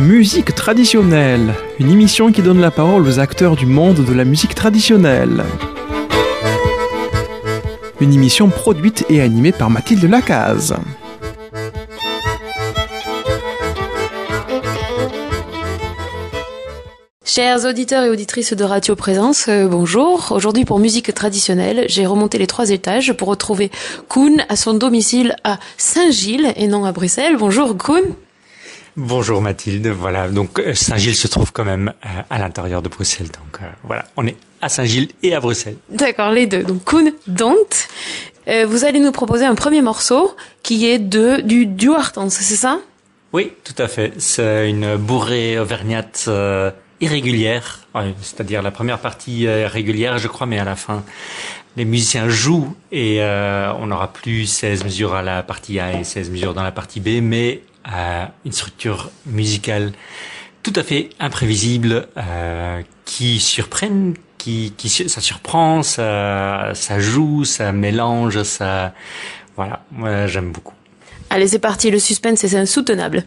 Musique traditionnelle, une émission qui donne la parole aux acteurs du monde de la musique traditionnelle. Une émission produite et animée par Mathilde Lacaze. Chers auditeurs et auditrices de Radio Présence, euh, bonjour. Aujourd'hui pour musique traditionnelle, j'ai remonté les trois étages pour retrouver Koun à son domicile à Saint-Gilles et non à Bruxelles. Bonjour Koun. Bonjour Mathilde, voilà, donc euh, Saint-Gilles se trouve quand même euh, à l'intérieur de Bruxelles, donc voilà, on est à Saint-Gilles et à Bruxelles. D'accord, les deux, donc Koun, Don't. vous allez nous proposer un premier morceau qui est de du duartance, c'est ça? Oui, tout à fait, c'est une bourrée auvergnate irrégulière, c'est-à-dire la première partie euh, régulière, je crois, mais à la fin, les musiciens jouent et euh, on n'aura plus 16 mesures à la partie A et 16 mesures dans la partie B, mais une structure musicale tout à fait imprévisible, euh, qui surprenne, qui, qui ça surprend, ça, ça joue, ça mélange, ça, voilà, moi j'aime beaucoup. Allez, c'est parti, le suspense c'est insoutenable.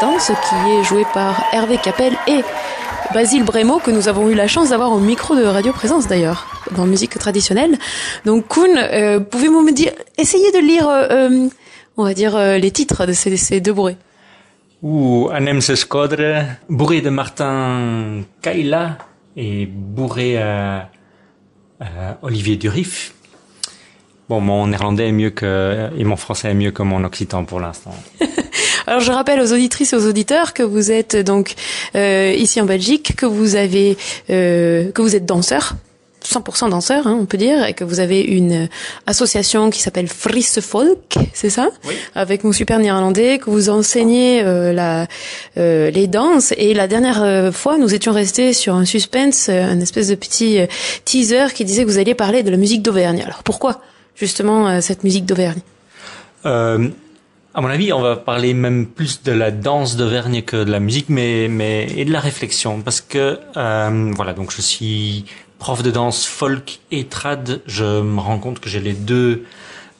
Duo Artan, ce qui est joué par Hervé Capel et Basile Brémo, que nous avons eu la chance d'avoir au micro de Radio Présence d'ailleurs, dans musique traditionnelle. Donc Kuhn, euh, pouvez-vous me dire, essayez de lire, euh, euh, on va dire, les titres de ces, deux bourrées. Ou Anem se Scodre, bourré de Martin Kaila et bourré à, Olivier Durif. Bon, mon néerlandais est mieux que, et mon français est mieux que mon occitan pour l'instant. Alors je rappelle aux auditrices et aux auditeurs que vous êtes donc euh, ici en Belgique, que vous avez euh, que vous êtes danseur. 100% danseur, hein, on peut dire, et que vous avez une association qui s'appelle Frisse Folk, c'est ça? Oui. Avec mon super néerlandais, que vous enseignez euh, la, euh, les danses. Et la dernière euh, fois, nous étions restés sur un suspense, un espèce de petit teaser qui disait que vous alliez parler de la musique d'Auvergne. Alors pourquoi justement cette musique d'Auvergne? À mon avis, on va parler même plus de la danse d'Auvergne que de la musique, mais mais et de la réflexion, parce que euh, voilà, donc je suis prof de danse folk et trad. Je me rends compte que j'ai les deux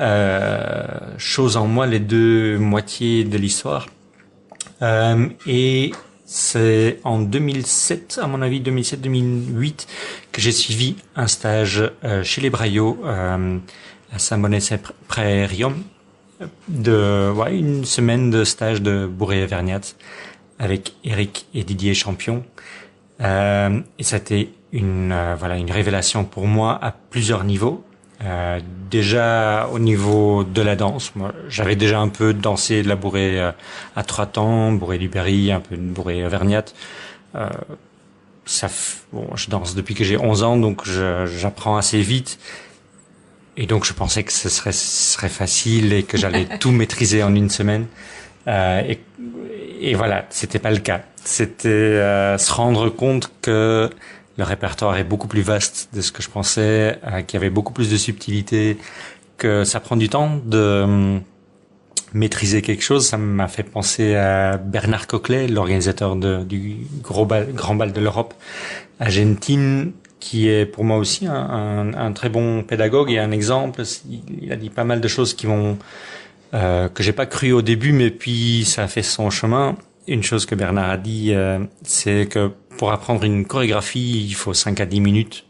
euh, choses en moi, les deux moitiés de l'histoire. Euh, et c'est en 2007, à mon avis, 2007-2008, que j'ai suivi un stage euh, chez les Braillots euh, à Saint-Bonnet-Prairium de ouais, une semaine de stage de bourré verniat avec Eric et Didier Champion. Euh, et ça a été une euh, voilà une révélation pour moi à plusieurs niveaux. Euh, déjà au niveau de la danse, moi j'avais déjà un peu dansé de la bourrée euh, à trois temps, bourrée du Berry, un peu de bourrée verniat. Euh, ça, bon, je danse depuis que j'ai 11 ans, donc j'apprends assez vite. Et donc je pensais que ce serait, serait facile et que j'allais tout maîtriser en une semaine. Euh, et, et, voilà, c'était pas le cas. C'était euh, se rendre compte que le répertoire est beaucoup plus vaste de ce que je pensais, euh, qu'il y avait beaucoup plus de subtilité, que ça prend du temps de euh, maîtriser quelque chose. Ça m'a fait penser à Bernard Coquelet, l'organisateur du gros bal, grand bal de l'Europe, Argentine, qui est pour moi aussi un, un, très bon pédagogue et un exemple. Il a dit pas mal de choses qui vont euh, que j'ai pas cru au début, mais puis ça a fait son chemin. Une chose que Bernard a dit, euh, c'est que pour apprendre une chorégraphie, il faut 5 à 10 minutes.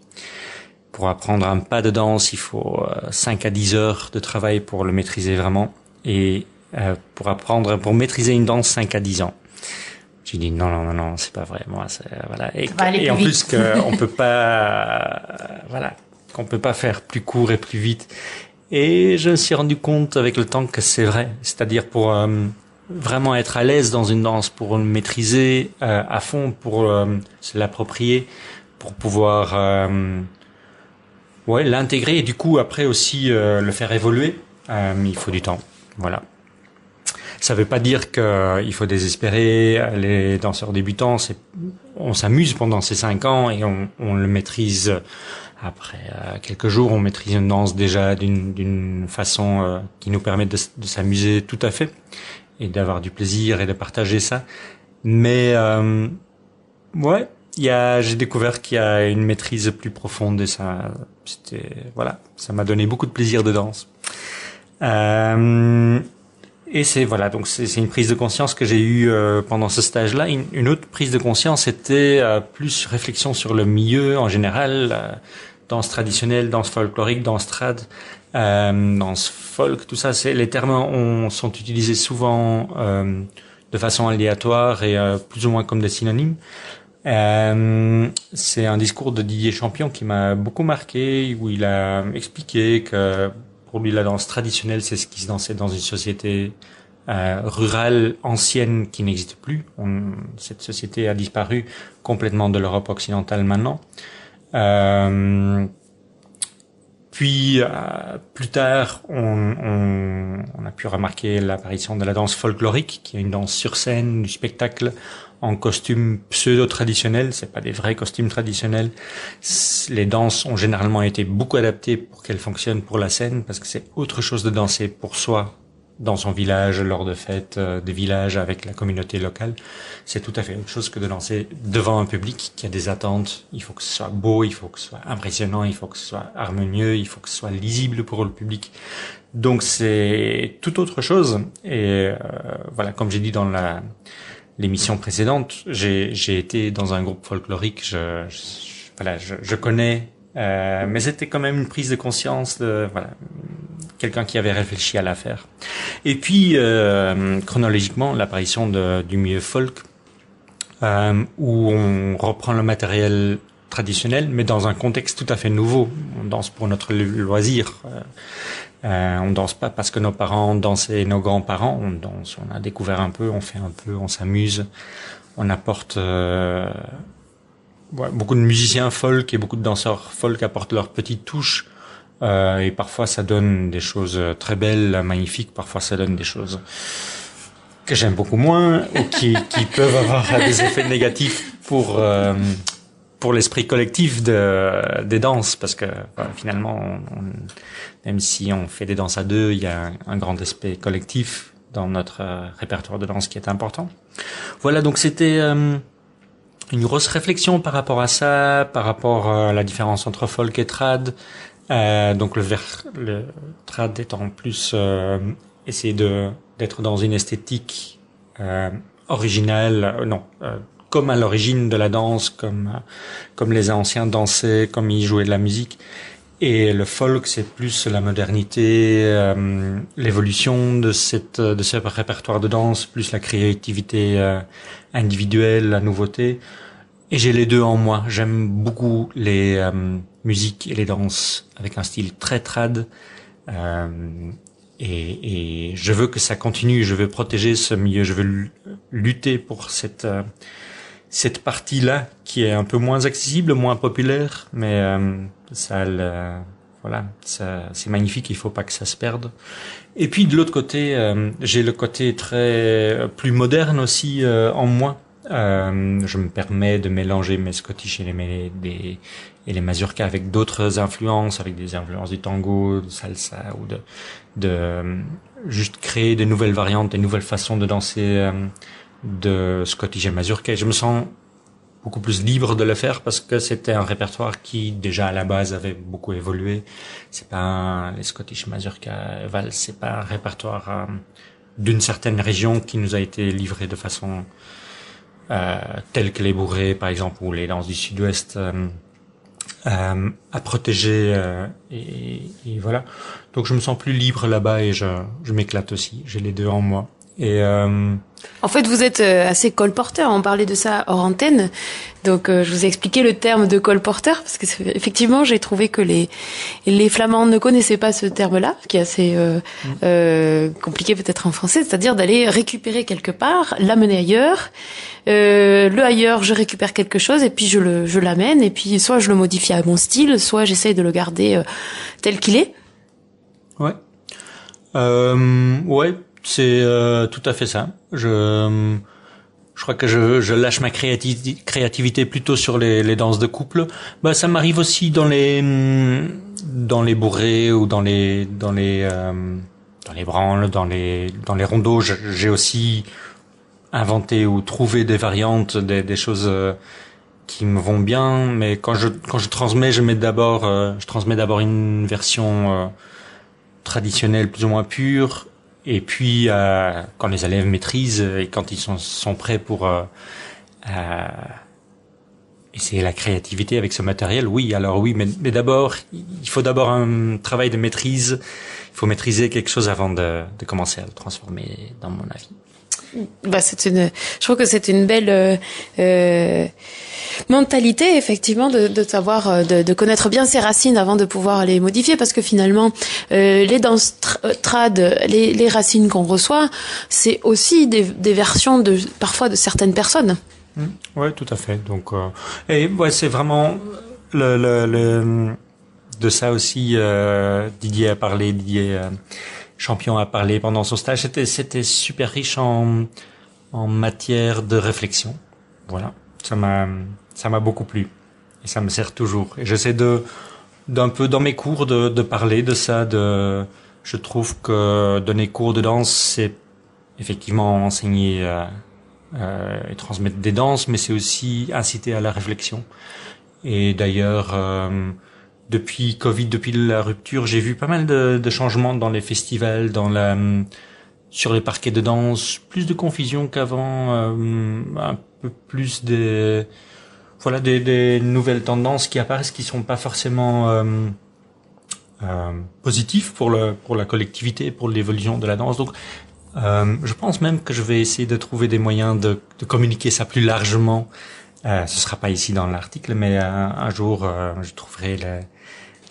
Pour apprendre un pas de danse, il faut 5 euh, à 10 heures de travail pour le maîtriser vraiment. Et euh, pour apprendre, pour maîtriser une danse, 5 à 10 ans. J'ai dit non non non non c'est pas vrai moi voilà. Et, et en plus qu'on peut pas voilà qu'on peut pas faire plus court et plus vite. Et je me suis rendu compte avec le temps que c'est vrai. C'est-à-dire pour euh, vraiment être à l'aise dans une danse pour le maîtriser euh, à fond pour euh, se l'approprier pour pouvoir ouais l'intégrer et du coup après aussi le faire évoluer il faut du temps. Voilà ça ne veut pas dire qu'il faut désespérer. Les danseurs débutants, on s'amuse pendant ces cinq ans et on, on le maîtrise. Après euh, quelques jours, on maîtrise une danse déjà d'une façon euh, qui nous permet de, s'amuser tout à fait et d'avoir du plaisir et de partager ça. Mais euh, ouais, j'ai découvert qu'il y a une maîtrise plus profonde et ça, c'était voilà, ça m'a donné beaucoup de plaisir de danse. Euh, et c'est voilà, donc c'est une prise de conscience que j'ai eue euh, pendant ce stage-là. Une, autre prise de conscience était euh, plus réflexion sur le milieu en général, euh, danse traditionnelle, danse folklorique, danse trad, danse folk, tout ça. Les termes ont, sont utilisés souvent de façon aléatoire et plus ou moins comme des synonymes. c'est un discours de Didier Champion qui m'a beaucoup marqué, où il a expliqué que pour lui, la danse traditionnelle, c'est ce qui se dansait dans une société euh, rurale ancienne qui n'existe plus. cette société a disparu complètement de l'Europe occidentale maintenant. Euh, puis euh, plus tard, on, on, a pu remarquer l'apparition de la danse folklorique, qui est une danse sur scène, du spectacle en costume pseudo-traditionnel, c'est pas des vrais costumes traditionnels. Les danses ont généralement été beaucoup adaptées pour qu'elles fonctionnent pour la scène, parce que c'est autre chose de danser pour soi dans son village lors de fêtes euh, de village avec la communauté locale. C'est tout à fait autre chose que de danser devant un public qui a des attentes. Il faut que ce soit beau, il faut que ce soit impressionnant, il faut que ce soit harmonieux, il faut que ce soit lisible pour le public. Donc c'est tout autre chose. Et euh, voilà, comme j'ai dit dans la l'émission précédente, j'ai été dans un groupe folklorique. Je voilà, je, je connais, euh, mais c'était quand même une prise de conscience de voilà quelqu'un qui avait réfléchi à l'affaire. Et puis, euh, chronologiquement, l'apparition du milieu folk, euh, où on reprend le matériel traditionnel, mais dans un contexte tout à fait nouveau. On danse pour notre loisir. Euh, euh on danse pas parce que nos parents dansaient, nos grands-parents. On danse, on a découvert un peu, on fait un peu, on s'amuse. On apporte beaucoup de musiciens folk et beaucoup de danseurs folk apportent leur petite touche euh, et parfois ça donne des choses très belles, magnifiques. Parfois ça donne des choses que j'aime beaucoup moins ou qui, qui peuvent avoir des effets négatifs pour euh, pour l'esprit collectif de, des danses parce que finalement même si on fait des danses à deux il y a un, grand aspect collectif dans notre euh, répertoire de danse qui est important voilà donc c'était euh, une grosse réflexion par rapport à ça par rapport à la différence entre folk et trad euh, donc le, ver, le trad étant plus euh, essayer de d'être dans une esthétique euh, originale, euh, non, euh, comme à l'origine de la danse, comme comme les anciens dansaient, comme ils jouaient de la musique. Et le folk, c'est plus la modernité, l'évolution de cette de ce répertoire de danse, plus la créativité individuelle, la nouveauté. Et j'ai les deux en moi. J'aime beaucoup les euh, musiques et les danses avec un style très trad. Euh, et, et, je veux que ça continue. Je veux protéger ce milieu. Je veux lutter pour cette euh, cette partie-là qui est un peu moins accessible, moins populaire, mais euh, ça, le, voilà, c'est magnifique. Il faut pas que ça se perde. Et puis de l'autre côté, euh, j'ai le côté très plus moderne aussi en moi euh, je me permets de mélanger mes Scottish et les, et les mazurkas avec d'autres influences, avec des influences du tango, de salsa ou de, de euh, juste créer de nouvelles variantes, des nouvelles façons de danser euh, de Scottish et mazurka. Et je me sens beaucoup plus libre de le faire parce que c'était un répertoire qui déjà à la base avait beaucoup évolué. C'est pas un, les Scottish mazurka Val, c'est pas un répertoire d'une certaine région qui nous a été livré de façon euh, telles que les bourrées par exemple ou les danses du sud-ouest euh, euh, à protéger et, et, voilà. Donc je me sens plus libre là-bas et je, je m'éclate aussi. J'ai les deux en moi et euh... En fait, vous êtes euh, assez colporteur. On parlait de ça hors antenne. Donc, euh, je vous ai expliqué le terme de colporteur parce que effectivement, j'ai trouvé que les les Flamands ne connaissaient pas ce terme-là, qui est assez euh, mm. euh compliqué peut-être en français, c'est-à-dire d'aller récupérer quelque part, l'amener ailleurs. le ailleurs, je récupère quelque chose et puis je le je l'amène et puis soit je le modifie à mon style, soit j'essaye de le garder tel qu'il est. Ouais. ouais c'est euh, tout à fait ça. Je, je crois que je, je lâche ma créativité, plutôt sur les, les danses de couple. Bah, ça m'arrive aussi dans les dans les bourrées ou dans les dans les euh, dans les branles, dans les dans les rondeaux. J'ai aussi inventé ou trouvé des variantes, des, des choses euh, qui me vont bien. Mais quand je quand je transmets, je mets d'abord je transmets d'abord une version traditionnelle plus ou moins pure et puis, euh, quand les élèves maîtrisent et quand ils sont, sont prêts pour euh, euh, essayer la créativité avec ce matériel, oui, alors oui, mais, mais d'abord, il faut d'abord un travail de maîtrise. Il faut maîtriser quelque chose avant de, de commencer à le transformer, dans mon avis. Bah, c'est une, je trouve que c'est une belle euh, euh, mentalité effectivement de, de savoir, euh, de, de, connaître bien ses racines avant de pouvoir les modifier, parce que finalement, les danses euh, trad, les, les racines qu'on reçoit, c'est aussi des, des, versions de parfois de certaines personnes. Mmh. Ouais, tout à fait. Donc, et ouais, c'est vraiment le, le, de ça aussi. Didier a parlé, Didier champion a parlé pendant son stage. C'était, c'était super riche en, en matière de réflexion. Voilà. Ça m'a, ça m'a beaucoup plu. Et ça me sert toujours. Et j'essaie de, d'un peu dans mes cours de, de parler de ça, de, Je trouve que donner cours de danse, c'est effectivement enseigner euh, euh, et transmettre des danses, mais c'est aussi inciter à la réflexion. Et d'ailleurs, euh, depuis Covid, depuis la rupture, j'ai vu pas mal de, de, changements dans les festivals, dans la, sur les parquets de danse, plus de confusion qu'avant, euh, un peu plus de, voilà, des, des, nouvelles tendances qui apparaissent qui sont pas forcément euh, euh, positifs pour le pour la collectivité, pour l'évolution de la danse. Donc, euh, je pense même que je vais essayer de trouver des moyens de, de communiquer ça plus largement. Euh, ce sera pas ici dans l'article, mais un, jour, euh, je trouverai les,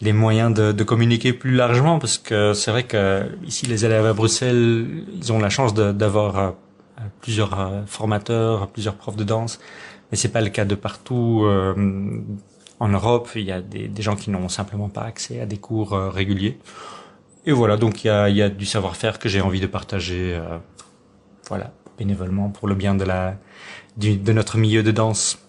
les moyens de, de, communiquer plus largement, parce que c'est vrai que ici, les élèves à Bruxelles, ils ont la chance d'avoir euh, plusieurs euh, formateurs, plusieurs profs de danse, mais c'est pas le cas de partout. Euh, en Europe, il y a des, des gens qui n'ont simplement pas accès à des cours euh, réguliers. Et voilà, donc il y a, il y a du savoir-faire que j'ai envie de partager, voilà, bénévolement pour le bien de la, du, de notre milieu de danse.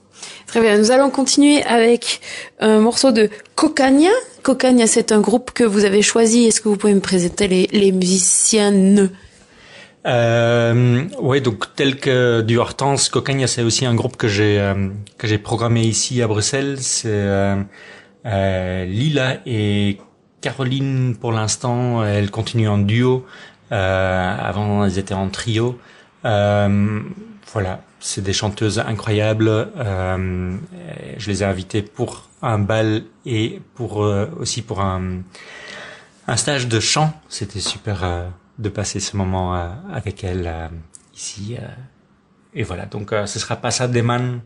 Très bien, nous allons continuer avec un morceau de Cocagna. Cocagna, c'est un groupe que vous avez choisi. Est-ce que vous pouvez me présenter les, les musiciens euh, oui, donc tel que du Hortense, Cocagna, c'est aussi un groupe que j'ai euh, que j'ai programmé ici à Bruxelles. C'est euh, euh, Lila et Caroline pour l'instant. Elles continuent en duo. avant, elles étaient en trio. Voilà, c'est des chanteuses incroyables. je les ai invitées pour un bal et pour aussi pour un un stage de chant. C'était super de passer ce moment euh, avec elle euh, ici. Euh. et voilà, donc ce sera pas ça Man,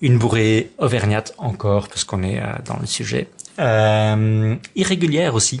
une bourrée auvergnate encore, parce qu'on est dans le sujet. irrégulière aussi.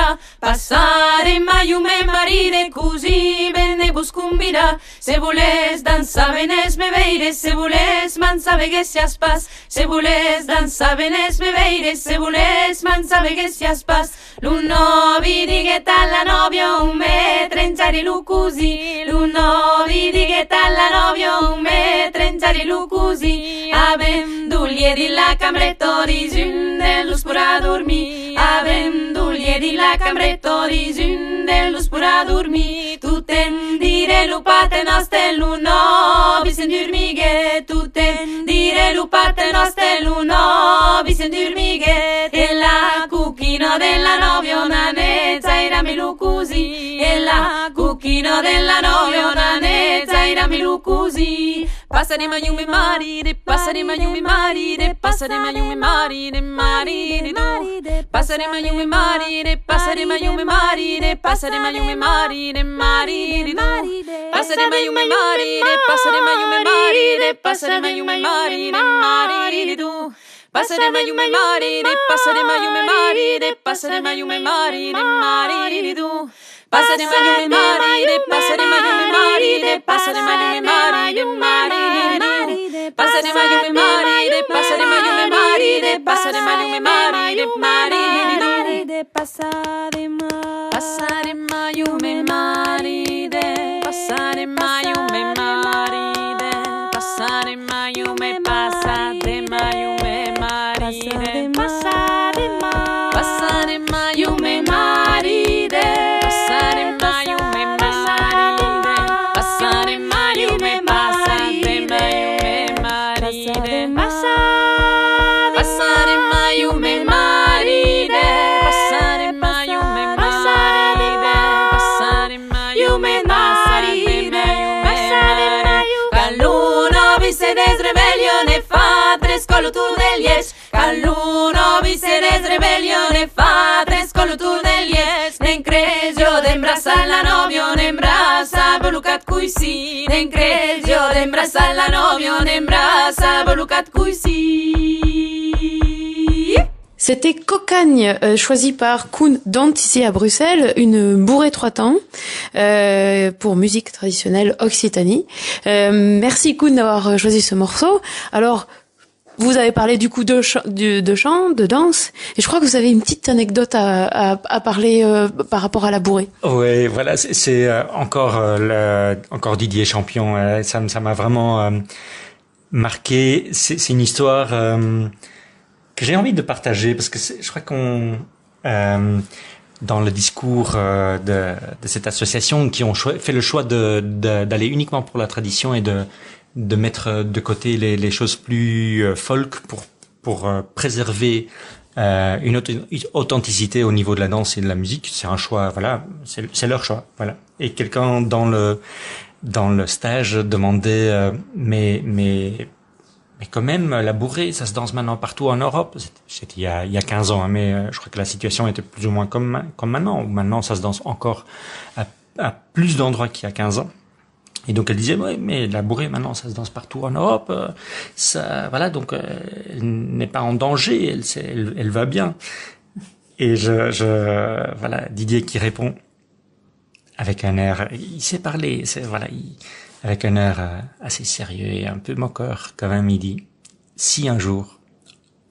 finirà. Passarem mai un me marire, così ben ne vos convirà. Se voles dansar, venés me veire, se voles mansa vegués a pas. Se voles dansar, venés me veire, se voles mansa vegués a pas. L'un novi digué la novia, un me trenxari-lo così. L'un novi digué la novia, un me trenxari-lo così. Avem di la cambretoris, un de l'us pura dormir. Avem dullieri din la camreto de luz pura dormir tu ten dire lupate noste luno bisen durmige tu ten dire lupate noste luno bisen durmige e la cucchino della novio nanezza era milu così e la cucchino della novio nanezza era milu così Passeremo io mi marire, passeremo io mi marire, passeremo io mi marire, marire tu. Passeremo io mi marire, passeremo io mi marire, passeremo io mi marire, marire tu. Passeremo io mi marire, passeremo io mi marire, passeremo io mi marire, marire tu. Passeremo io mi marire, passeremo io mi marire, passeremo io mi marire, marire. Pasa mai me marire, pasa de me marire, de me marire, marire. Pasa de mayo me marire, pasa de me marire, pasa de me marire, marire. C'était Cocagne, euh, choisi par Koen Dant ici à Bruxelles, une bourrée trois temps euh, pour musique traditionnelle Occitanie. Euh, merci Koen d'avoir choisi ce morceau. Alors, vous avez parlé du coup de, chant, de, de danse, et je crois que vous avez une petite anecdote à, parler par rapport à la bourrée. Oui, voilà, c'est encore encore Didier Champion. ça ça m'a vraiment marqué. C'est une histoire que j'ai envie de partager parce que je crois qu'on euh, dans le discours euh, de, de, cette association qui ont fait le choix de d'aller uniquement pour la tradition et de de mettre de côté les, les choses plus euh, folk pour pour euh, préserver euh, une authenticité au niveau de la danse et de la musique. C'est un choix, voilà, c'est leur choix, voilà. Et quelqu'un dans le dans le stage demandait mais mais mais quand même, la bourrée, ça se danse maintenant partout en Europe. C'était il y a, il y a 15 ans, hein, mais euh, je crois que la situation était plus ou moins comme, comme maintenant. Maintenant, ça se danse encore à, à plus d'endroits qu'il y a 15 ans. Et donc elle disait, ouais, mais la bourrée maintenant, ça se danse partout en Europe. Euh, ça, voilà, donc euh, elle n'est pas en danger, elle, elle, elle va bien. Et je, je, voilà, Didier qui répond avec un air, il sait parler, c'est voilà, il, avec un air euh, assez sérieux et un peu moqueur même, il dit, si un jour,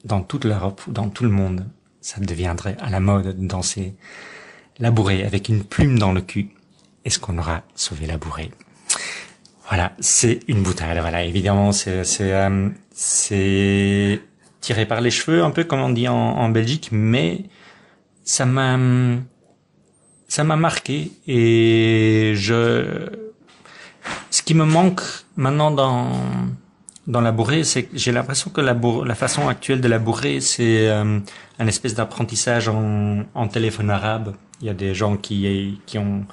dans toute l'Europe ou dans tout le monde, ça deviendrait à la mode de danser la bourrée avec une plume dans le cul, est-ce qu'on aura sauvé la bourrée? Voilà, c'est une boutade. Voilà, évidemment, c'est c'est euh, c'est tiré par les cheveux, un peu comme on dit en, Belgique, mais ça m'a ça m'a marqué et je ce qui me manque maintenant dans dans la bourrée, c'est que j'ai l'impression que la, la façon actuelle de la bourrée, c'est euh, un espèce d'apprentissage en, en téléphone arabe. Il y a des gens qui qui ont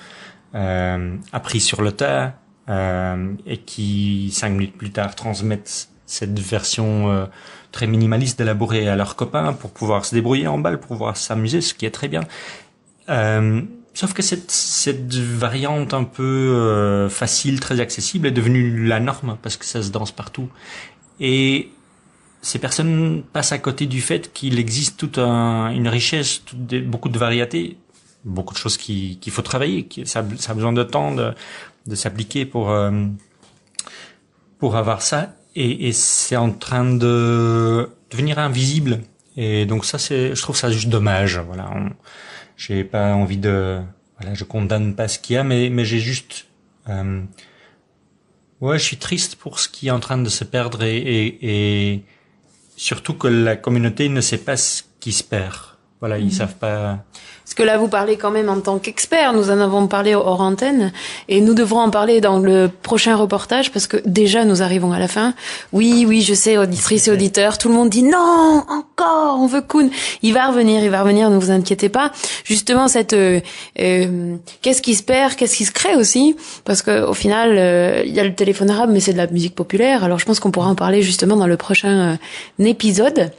euh, appris sur le tas euh, et qui cinq minutes plus tard transmettent cette version euh, très minimaliste de la bourrée à leurs copains pour pouvoir se débrouiller en balle, pour pouvoir s'amuser, ce qui est très bien. Euh, Sauf que cette, cette variante un peu facile, très accessible, est devenue la norme parce que ça se danse partout. Et ces personnes passent à côté du fait qu'il existe toute un, une richesse, beaucoup de variétés, beaucoup de choses qu'il faut travailler. Qui, ça, ça, a besoin de temps de, de s'appliquer pour euh, pour avoir ça. Et, et c'est en train de devenir invisible. Et donc ça, c'est, je trouve ça juste dommage. Voilà. J'ai pas envie de voilà je condamne pas ce qu'il y a mais mais j'ai juste euh, ouais je suis triste pour ce qui est en train de se perdre et, et, et surtout que la communauté ne sait pas ce qui se perd voilà ils mhm. savent pas parce que là, vous parlez quand même en tant qu'expert. Nous en avons parlé hors antenne et nous devrons en parler dans le prochain reportage parce que déjà nous arrivons à la fin. Oui, oui, je sais, auditrices et auditeurs, tout le monde dit non, encore, on veut Kuhn. Il va revenir, il va revenir, ne vous inquiétez pas. Justement, cette euh, euh qu'est-ce qui se perd, qu'est-ce qui se crée aussi, parce que au final, euh, il y a le téléphone arabe, mais c'est de la musique populaire. Alors je pense qu'on pourra en parler justement dans le prochain euh, épisode.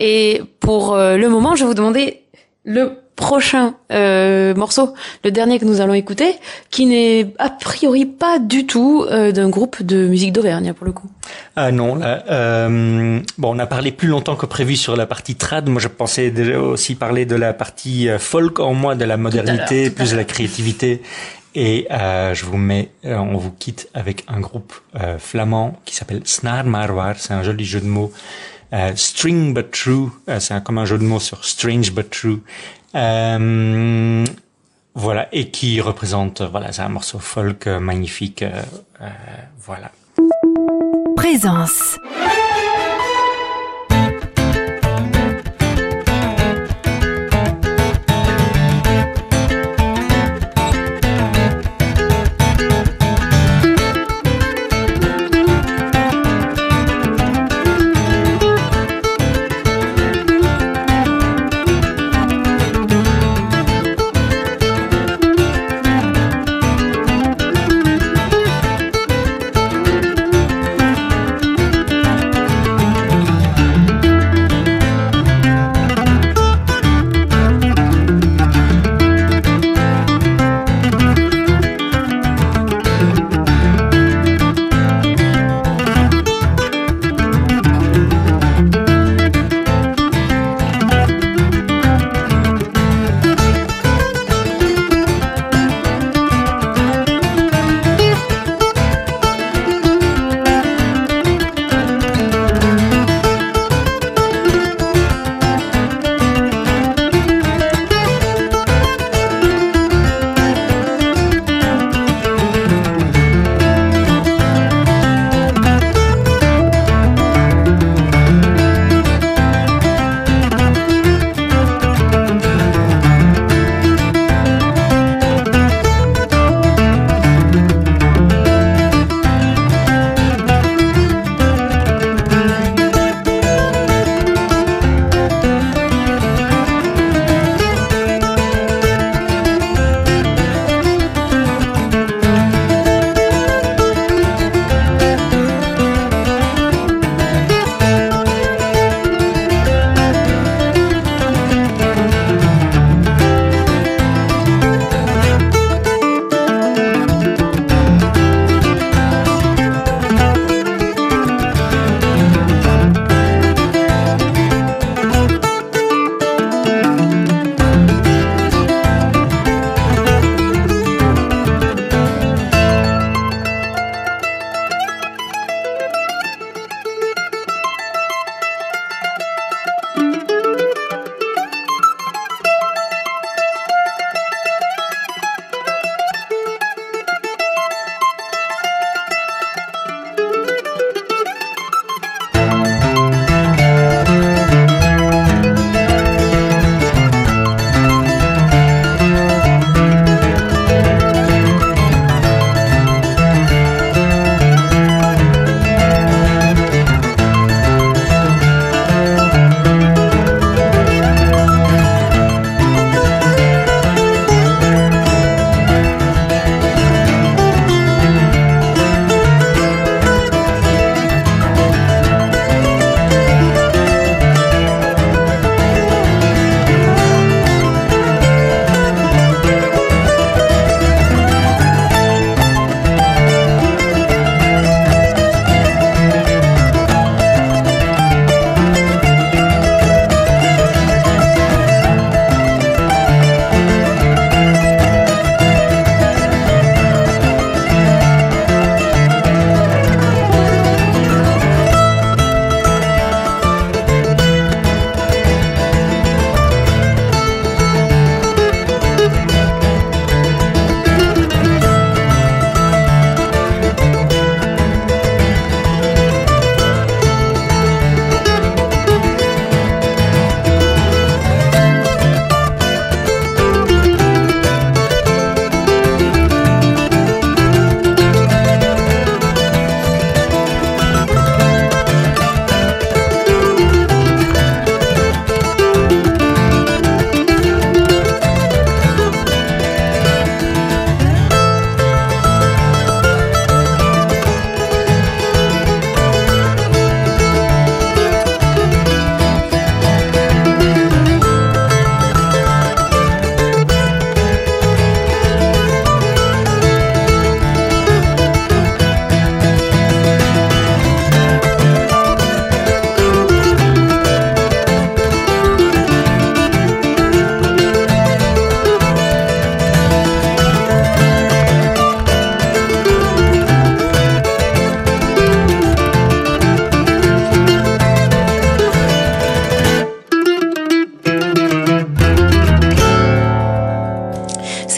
Et pour le moment, je vais vous demander le prochain euh, morceau, le dernier que nous allons écouter, qui n'est a priori pas du tout euh, d'un groupe de musique d'Auvergne pour le coup. Ah non, là, euh, bon, on a parlé plus longtemps que prévu sur la partie trad. Moi, je pensais déjà aussi parler de la partie euh, folk en moi, de la modernité, plus de la créativité. Et euh, je vous mets, euh, on vous quitte avec un groupe flamand qui s'appelle Snar Marwar. C'est un joli jeu de mots. string but true, c'est comme un jeu de mots sur strange but true. Euh, voilà, et qui représente, voilà, c'est un morceau folk magnifique, euh, euh, voilà. Présence.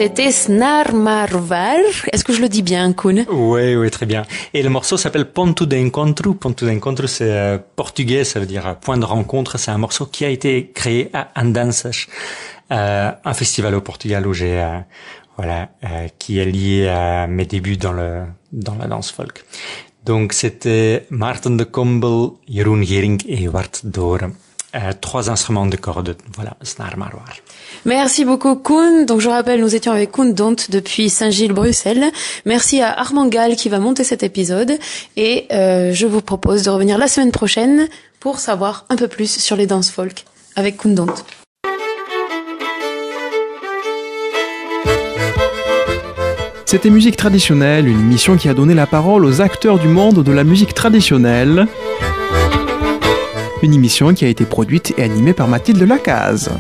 C'était Snarmarvar. Est-ce que je le dis bien, Koen? Oui, oui, très bien. Et le morceau s'appelle Ponto de Encontro. Ponto de Encontro, c'est euh, portugais, ça veut dire euh, point de rencontre. C'est un morceau qui a été créé à Andanças, euh, un festival au Portugal où j'ai, voilà, qui est lié à mes débuts dans le dans la danse folk. Donc c'était Martin de Combel, Jeroen Gering et Wart Doren. Euh, trois instruments de cordes, voilà, Snarmarwar. Merci beaucoup Koen. Donc je rappelle, nous étions avec Koen Dont depuis Saint-Gilles-Bruxelles. Merci à Armand Gall qui va monter cet épisode. Et euh, je vous propose de revenir la semaine prochaine pour savoir un peu plus sur les danses folk avec Koen Dont. C'était Musique traditionnelle, une émission qui a donné la parole aux acteurs du monde de la musique traditionnelle. Une émission qui a été produite et animée par Mathilde Lacaze.